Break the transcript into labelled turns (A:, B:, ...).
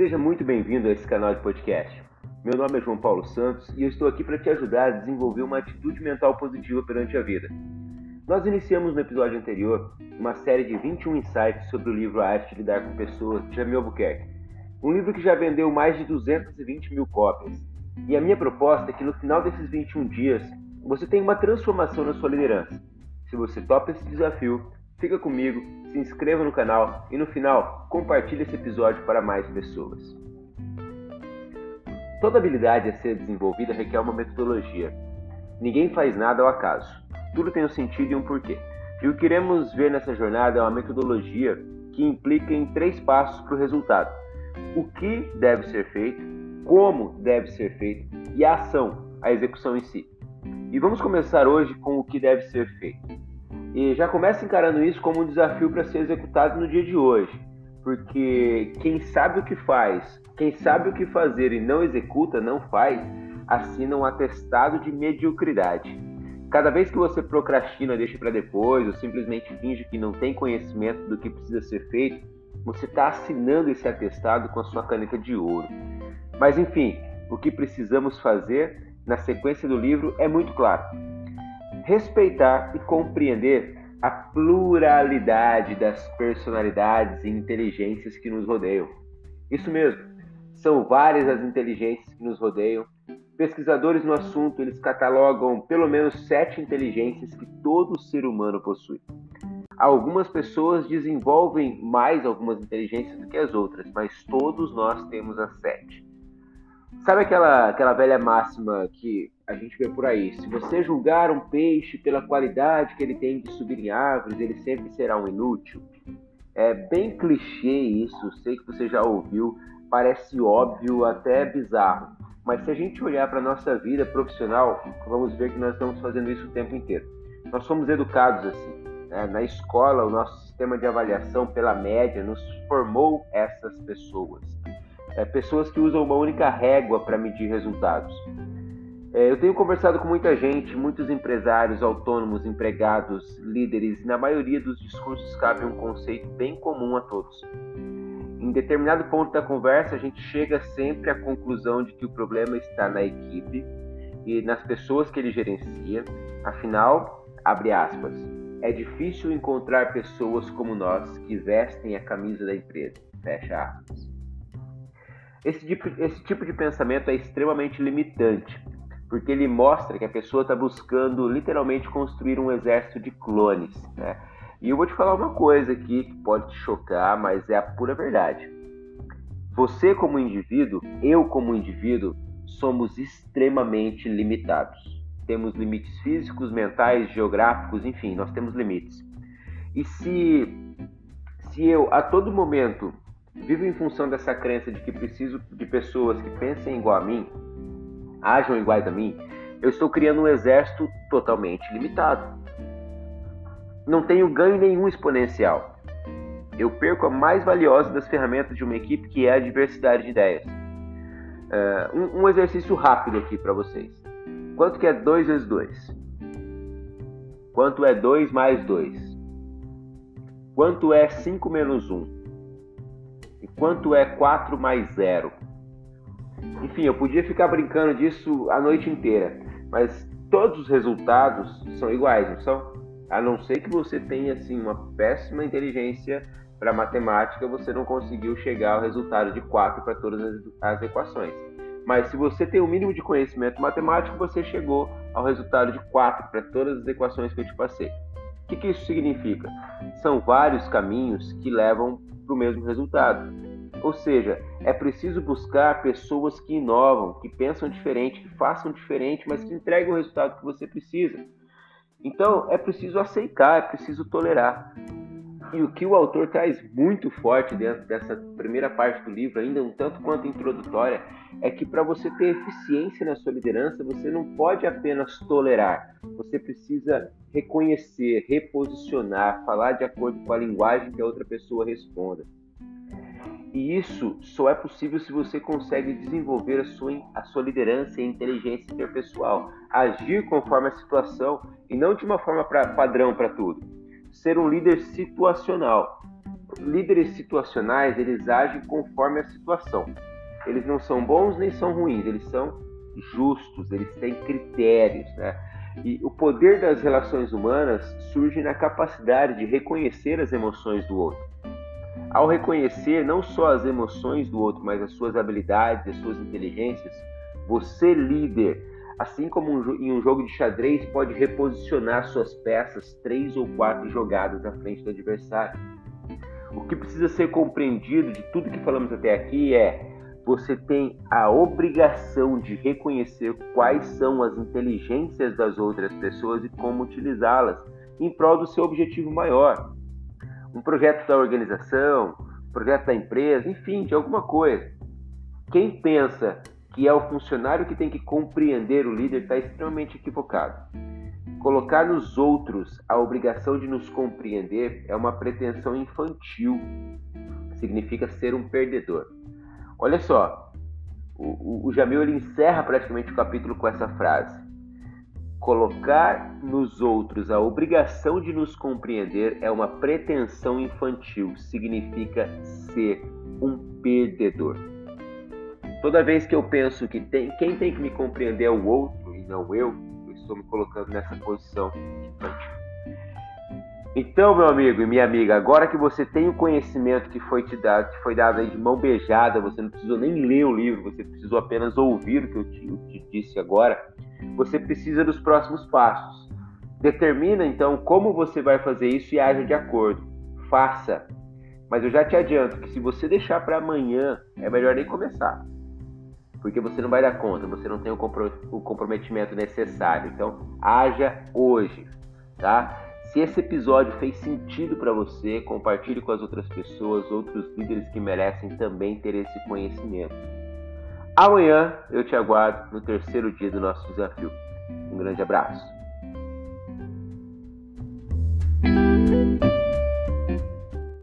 A: Seja muito bem-vindo a esse canal de podcast. Meu nome é João Paulo Santos e eu estou aqui para te ajudar a desenvolver uma atitude mental positiva perante a vida. Nós iniciamos no episódio anterior uma série de 21 insights sobre o livro A Arte de Lidar com Pessoas, de Jamil Albuquerque. Um livro que já vendeu mais de 220 mil cópias. E a minha proposta é que no final desses 21 dias você tenha uma transformação na sua liderança. Se você topa esse desafio, fica comigo, se inscreva no canal e no final compartilhe esse episódio para mais pessoas. Toda habilidade a ser desenvolvida requer uma metodologia. Ninguém faz nada ao acaso. Tudo tem um sentido e um porquê. E o que iremos ver nessa jornada é uma metodologia que implica em três passos para o resultado: o que deve ser feito, como deve ser feito e a ação, a execução em si. E vamos começar hoje com o que deve ser feito. E já começa encarando isso como um desafio para ser executado no dia de hoje, porque quem sabe o que faz, quem sabe o que fazer e não executa, não faz, assina um atestado de mediocridade. Cada vez que você procrastina, deixa para depois, ou simplesmente finge que não tem conhecimento do que precisa ser feito, você está assinando esse atestado com a sua caneta de ouro. Mas enfim, o que precisamos fazer na sequência do livro é muito claro respeitar e compreender a pluralidade das personalidades e inteligências que nos rodeiam. Isso mesmo, são várias as inteligências que nos rodeiam. Pesquisadores no assunto, eles catalogam pelo menos sete inteligências que todo ser humano possui. Algumas pessoas desenvolvem mais algumas inteligências do que as outras, mas todos nós temos as sete. Sabe aquela, aquela velha máxima que a gente vê por aí? Se você julgar um peixe pela qualidade que ele tem de subir em árvores, ele sempre será um inútil. É bem clichê isso, sei que você já ouviu, parece óbvio, até bizarro. Mas se a gente olhar para a nossa vida profissional, vamos ver que nós estamos fazendo isso o tempo inteiro. Nós somos educados assim. Né? Na escola, o nosso sistema de avaliação pela média nos formou essas pessoas é, pessoas que usam uma única régua para medir resultados. É, eu tenho conversado com muita gente, muitos empresários, autônomos, empregados, líderes, e na maioria dos discursos cabe um conceito bem comum a todos. Em determinado ponto da conversa, a gente chega sempre à conclusão de que o problema está na equipe e nas pessoas que ele gerencia. Afinal, abre aspas, é difícil encontrar pessoas como nós que vestem a camisa da empresa. Fecha aspas. Esse tipo, esse tipo de pensamento é extremamente limitante, porque ele mostra que a pessoa está buscando literalmente construir um exército de clones. Né? E eu vou te falar uma coisa aqui que pode te chocar, mas é a pura verdade. Você, como indivíduo, eu, como indivíduo, somos extremamente limitados. Temos limites físicos, mentais, geográficos, enfim, nós temos limites. E se, se eu, a todo momento, Vivo em função dessa crença de que preciso de pessoas que pensem igual a mim, ajam iguais a mim, eu estou criando um exército totalmente limitado. Não tenho ganho nenhum exponencial. Eu perco a mais valiosa das ferramentas de uma equipe, que é a diversidade de ideias. Uh, um, um, exercício rápido aqui para vocês. Quanto que é 2 vezes 2? Quanto é 2 mais 2? Quanto é 5 menos 1? E quanto é 4 mais 0? Enfim, eu podia ficar brincando disso a noite inteira, mas todos os resultados são iguais, não são? A não ser que você tenha assim uma péssima inteligência para matemática, você não conseguiu chegar ao resultado de 4 para todas as, equações. Mas se você tem o um mínimo de conhecimento matemático, você chegou ao resultado de 4 para todas as equações que eu te passei. O que, que isso significa? São vários caminhos que levam para o mesmo resultado. Ou seja, é preciso buscar pessoas que inovam, que pensam diferente, que façam diferente, mas que entregam o resultado que você precisa. Então, é preciso aceitar, é preciso tolerar. E o que o autor traz muito forte dentro dessa primeira parte do livro, ainda um tanto quanto introdutória, é que para você ter eficiência na sua liderança, você não pode apenas tolerar, você precisa reconhecer, reposicionar, falar de acordo com a linguagem que a outra pessoa responda. E isso só é possível se você consegue desenvolver a sua, a sua liderança e inteligência interpessoal, agir conforme a situação e não de uma forma pra, padrão para tudo ser um líder situacional. líderes situacionais, eles agem conforme a situação. Eles não são bons nem são ruins, eles são justos, eles têm critérios, né? E o poder das relações humanas surge na capacidade de reconhecer as emoções do outro. Ao reconhecer não só as emoções do outro, mas as suas habilidades, as suas inteligências, você, líder, assim como em um jogo de xadrez, pode reposicionar suas peças três ou quatro jogadas à frente do adversário. O que precisa ser compreendido de tudo que falamos até aqui é você tem a obrigação de reconhecer quais são as inteligências das outras pessoas e como utilizá-las em prol do seu objetivo maior. Um projeto da organização, projeto da empresa, enfim, de alguma coisa. Quem pensa que é o funcionário que tem que compreender o líder está extremamente equivocado. Colocar nos outros a obrigação de nos compreender é uma pretensão infantil. Significa ser um perdedor. Olha só, o, o, o Jamil ele encerra praticamente o capítulo com essa frase: Colocar nos outros a obrigação de nos compreender é uma pretensão infantil, significa ser um perdedor. Toda vez que eu penso que tem, quem tem que me compreender é o outro e não eu, eu estou me colocando nessa posição infantil. Então, meu amigo e minha amiga, agora que você tem o conhecimento que foi te dado, que foi dado de mão beijada, você não precisou nem ler o livro, você precisou apenas ouvir o que eu te, eu te disse agora, você precisa dos próximos passos. Determina então como você vai fazer isso e age de acordo. Faça. Mas eu já te adianto que se você deixar para amanhã, é melhor nem começar. Porque você não vai dar conta, você não tem o comprometimento necessário. Então, haja hoje, tá? Se esse episódio fez sentido para você, compartilhe com as outras pessoas, outros líderes que merecem também ter esse conhecimento. Amanhã eu te aguardo no terceiro dia do nosso desafio. Um grande abraço.